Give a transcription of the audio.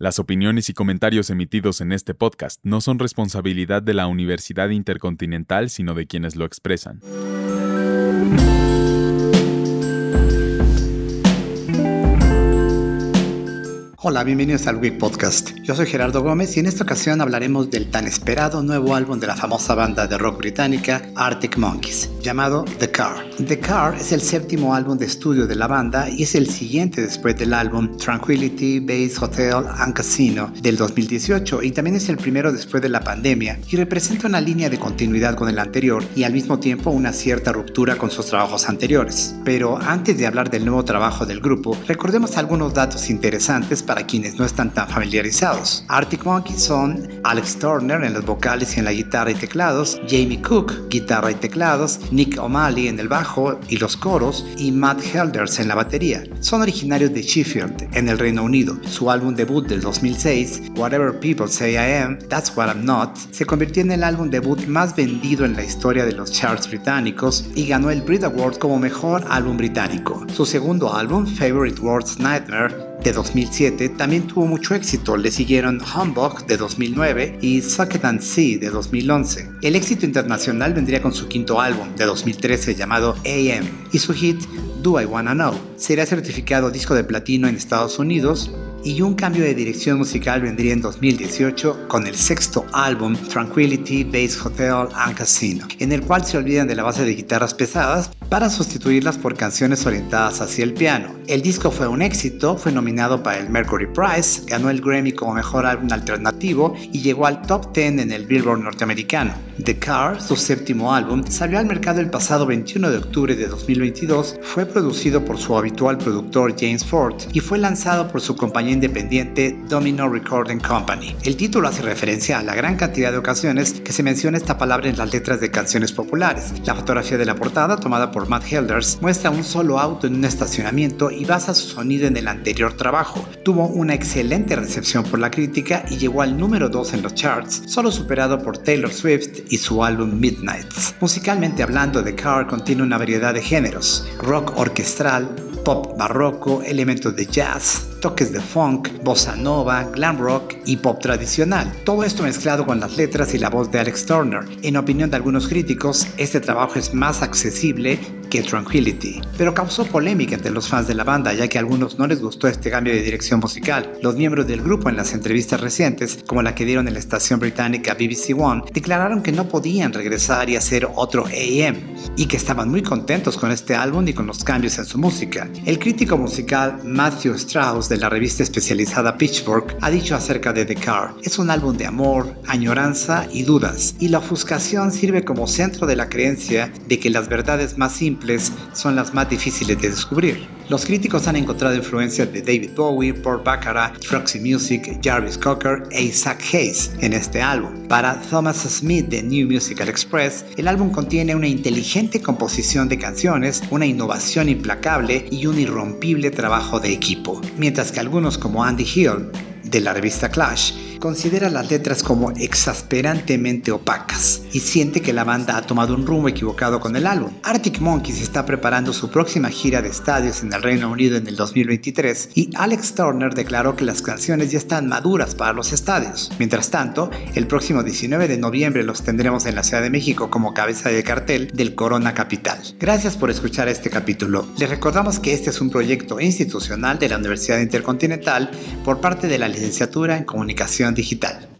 Las opiniones y comentarios emitidos en este podcast no son responsabilidad de la Universidad Intercontinental, sino de quienes lo expresan. Hola, bienvenidos al Week Podcast. Yo soy Gerardo Gómez y en esta ocasión hablaremos del tan esperado nuevo álbum de la famosa banda de rock británica Arctic Monkeys, llamado The Car. The Car es el séptimo álbum de estudio de la banda y es el siguiente después del álbum Tranquility Base Hotel and Casino del 2018 y también es el primero después de la pandemia y representa una línea de continuidad con el anterior y al mismo tiempo una cierta ruptura con sus trabajos anteriores. Pero antes de hablar del nuevo trabajo del grupo, recordemos algunos datos interesantes para quienes no están tan familiarizados. Arctic Monkeys son Alex Turner en los vocales y en la guitarra y teclados, Jamie Cook, guitarra y teclados, Nick O'Malley en el bajo y los coros y Matt Helders en la batería. Son originarios de Sheffield, en el Reino Unido. Su álbum debut del 2006, Whatever People Say I Am, That's What I'm Not, se convirtió en el álbum debut más vendido en la historia de los charts británicos y ganó el Brit Award como mejor álbum británico. Su segundo álbum, Favorite Words Nightmare, de 2007 también tuvo mucho éxito. Le siguieron Humbug de 2009 y Suck It and See de 2011. El éxito internacional vendría con su quinto álbum de 2013 llamado AM y su hit Do I Wanna Know. Será certificado disco de platino en Estados Unidos y un cambio de dirección musical vendría en 2018 con el sexto álbum Tranquility Base Hotel and Casino, en el cual se olvidan de la base de guitarras pesadas para sustituirlas por canciones orientadas hacia el piano. El disco fue un éxito, fue nominado para el Mercury Prize, ganó el Grammy como mejor álbum alternativo y llegó al top 10 en el Billboard norteamericano. The Car, su séptimo álbum, salió al mercado el pasado 21 de octubre de 2022, fue producido por su habitual productor James Ford y fue lanzado por su compañía independiente Domino Recording Company. El título hace referencia a la gran cantidad de ocasiones que se menciona esta palabra en las letras de canciones populares. La fotografía de la portada, tomada por Matt Helders, muestra un solo auto en un estacionamiento y basa su sonido en el anterior trabajo. Tuvo una excelente recepción por la crítica y llegó al número 2 en los charts, solo superado por Taylor Swift y su álbum Midnights. Musicalmente hablando, The Car contiene una variedad de géneros, rock orquestral, pop barroco, elementos de jazz, toques de funk, bossa nova, glam rock y pop tradicional. Todo esto mezclado con las letras y la voz de Alex Turner. En opinión de algunos críticos, este trabajo es más accesible que Tranquility, pero causó polémica entre los fans de la banda ya que a algunos no les gustó este cambio de dirección musical. Los miembros del grupo en las entrevistas recientes, como la que dieron en la estación británica BBC One, declararon que no podían regresar y hacer otro AM y que estaban muy contentos con este álbum y con los cambios en su música. El crítico musical Matthew Strauss de la revista especializada Pitchfork ha dicho acerca de The Car. Es un álbum de amor, añoranza y dudas, y la ofuscación sirve como centro de la creencia de que las verdades más simples son las más difíciles de descubrir. Los críticos han encontrado influencias de David Bowie, Paul Baccarat, Froxy Music, Jarvis Cocker e Isaac Hayes en este álbum. Para Thomas Smith de New Musical Express, el álbum contiene una inteligente composición de canciones, una innovación implacable y un irrompible trabajo de equipo. Mientras que algunos como Andy Hill de la revista Clash considera las letras como exasperantemente opacas y siente que la banda ha tomado un rumbo equivocado con el álbum. Arctic Monkeys está preparando su próxima gira de estadios en el Reino Unido en el 2023 y Alex Turner declaró que las canciones ya están maduras para los estadios. Mientras tanto, el próximo 19 de noviembre los tendremos en la Ciudad de México como cabeza de cartel del Corona Capital. Gracias por escuchar este capítulo. Les recordamos que este es un proyecto institucional de la Universidad Intercontinental por parte de la licenciatura en Comunicación Digital.